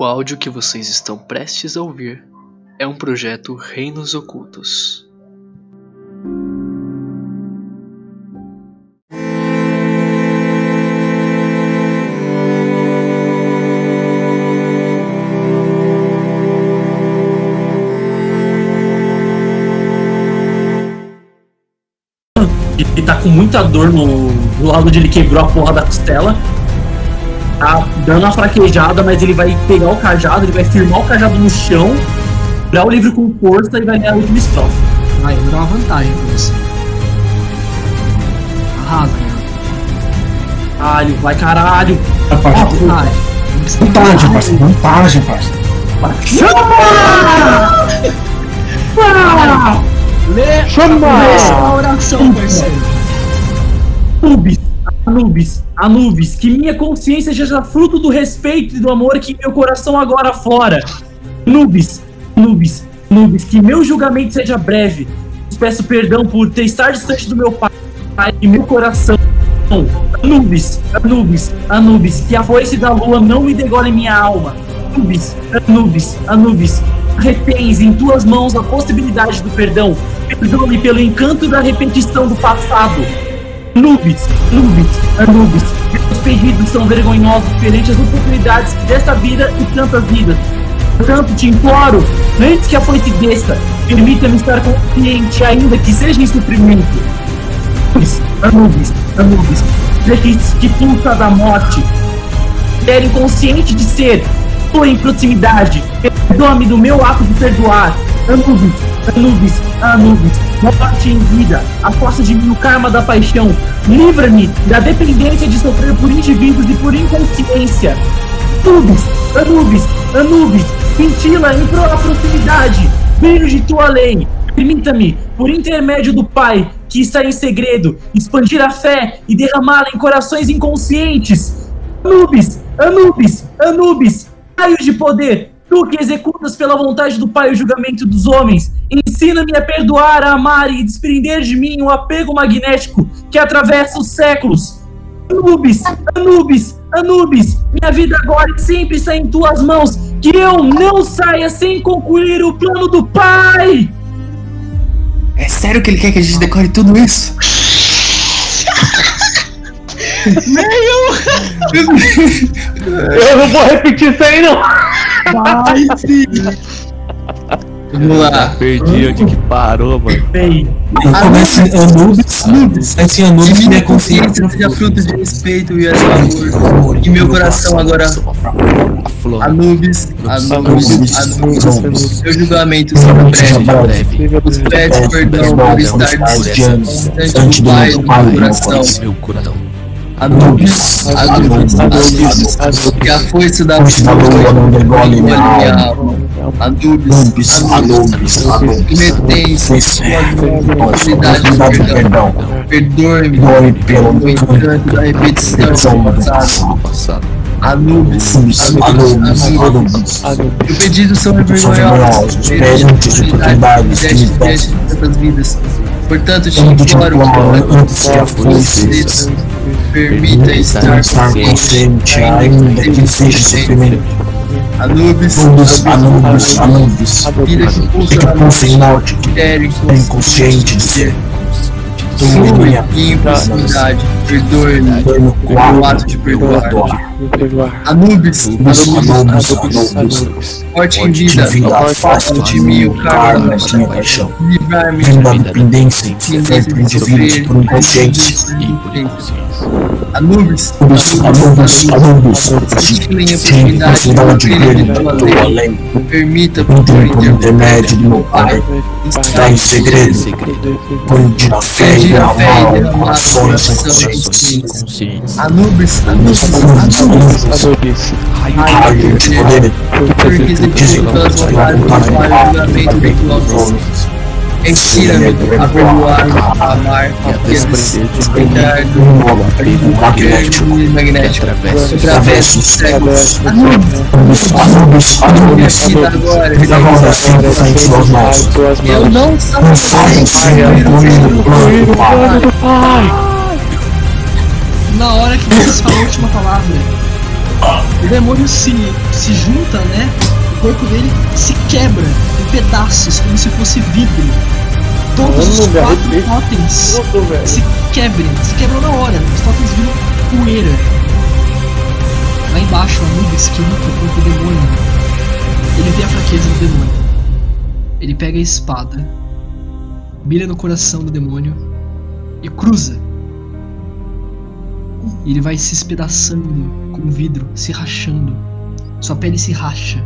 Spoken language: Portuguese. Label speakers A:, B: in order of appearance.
A: O áudio que vocês estão prestes a ouvir é um projeto Reinos Ocultos.
B: Ele tá com muita dor no, no lado onde ele quebrou a porra da costela. Tá dando uma fraquejada, mas ele vai pegar o cajado, ele vai firmar o cajado no chão, virar o livro com força e vai ganhar a última estrofe.
C: Vai, eu vou dar uma vantagem pra você. Arrasa?
B: Caralho, vai caralho.
C: Vantagem.
D: Vantagem, parceiro. Vantagem, parceiro.
C: Lê
D: Chama!
C: a oração, parceiro.
B: Anubis, Anubis, Anubis, que minha consciência seja fruto do respeito e do amor que meu coração agora fora. Anubis, Anubis, Anubis, que meu julgamento seja breve. Peço perdão por ter estar distante do meu pai e meu coração. Anubis, Anubis, Anubis, que a foice da lua não me degole minha alma. Anubis, Anubis, Anubis, retens em tuas mãos a possibilidade do perdão. Perdoe pelo encanto da repetição do passado. Anubis, Anubis, Anubis, meus pedidos são vergonhosos perante as oportunidades desta vida e tantas vidas. Portanto, te imploro, antes que a foice desça, permita-me estar consciente, ainda que seja em suprimento. Anubis, Anubis, Anubis, que, que pulsa da morte, era inconsciente de ser, estou em proximidade, perdoa-me do meu ato de perdoar. Anubis, Anubis, Anubis, morte em vida, afasta de mim o karma da paixão, livra-me da dependência de sofrer por indivíduos e por inconsciência. Anubis, Anubis, Anubis, cintila em pro- proximidade, brilho de tua lei. Permita-me, por intermédio do Pai, que está em segredo, expandir a fé e derramá-la em corações inconscientes. Anubis, Anubis, Anubis, raios de poder, tu que executas pela vontade do Pai o julgamento dos homens, ensina-me a perdoar, a amar e desprender de mim o apego magnético que atravessa os séculos. Anubis, Anubis, Anubis, minha vida agora e sempre está em tuas mãos, que eu não saia sem concluir o plano do Pai!
D: É sério que ele quer que a gente decore tudo isso?
B: Eu não vou repetir isso aí, não!
D: Vamos lá.
E: Perdi onde que parou, mano.
B: Bem,
D: Começa em Anubis. Em Anubis,
F: Que
D: minha consciência
F: consciência seja fruto de respeito e amor. Que meu coração agora. Anubis, Anubis,
D: Anubis,
F: Anubis.
D: Anubis.
F: Meu julgamento será breve.
D: breve.
F: Os peço perdão por estar distante do
D: do
F: Pai do meu coração.
D: Coração.
F: Anubis, Anubis, Anubis. Que a foice da. Anubis,
D: Anubis, Anubis, possibilidade
F: possibilidade
D: de
F: perdão. Perdoe-me
D: Perdoe pelo
F: encanto da repetição do
D: do
F: passado. Anubis,
D: Anubis, Anubis, Anubis.
F: Meu pedido são
D: vergonhosos, perante as oportunidades que me
F: vidas. Portanto, te imploro
D: antes que a
F: foice permita estar
D: estar consciente, ainda que seja sofrimento.
F: Anubis,
D: Anubis, Anubis, Anubis.
F: vida que pulsa
D: Que em morte,
F: mistério
D: é inconsciente de ser.
F: Flui
D: Minha
F: em proximidade, perdoe-me. Pelo ato de perdoar. Anubis,
D: Anubis,
F: Anubis,
D: Anubis, Anubis.
F: forte em
D: De
F: vida,
D: afasta de mim o karma de minha paixão.
F: livrar-me
D: da
F: de
D: dependência e sofrer por indivíduos por inconscientes.
E: E por inconsciência.
F: Anubis,
D: Anubis, Anubis, Anubis.
F: Cintila em
D: Tem
F: proximidade,
D: possibilidade de
F: lei.
D: lei.
F: Permita por
D: intermédio do meu Pai.
F: estar
D: Está em segredo.
E: Segredo.
D: Onde a fé e a alma, corações. Inconscientes.
F: Anubis, Anubis,
D: Anubis,
F: Ensina-me a perdoar, a amar,
E: E a
F: a
E: desprender de
F: desprender do
D: Um magnético.
E: através
D: dos séculos.
F: eu não
D: Não saia sem concluir o plano do Pai.
C: Na hora que você fala a última palavra, O demônio se, se junta, né? O corpo dele se quebra em pedaços, como se fosse vidro. Todos os
G: Mano,
C: quatro
G: velho,
C: totens
G: Tudo,
C: se quebrem, se quebram na hora. Os totens viram poeira. Lá embaixo, Anubis, que luta contra o demônio, ele vê a fraqueza do demônio. Ele pega a espada, mira no coração do demônio e cruza. Ele vai se espedaçando com o vidro, se rachando. Sua pele se racha.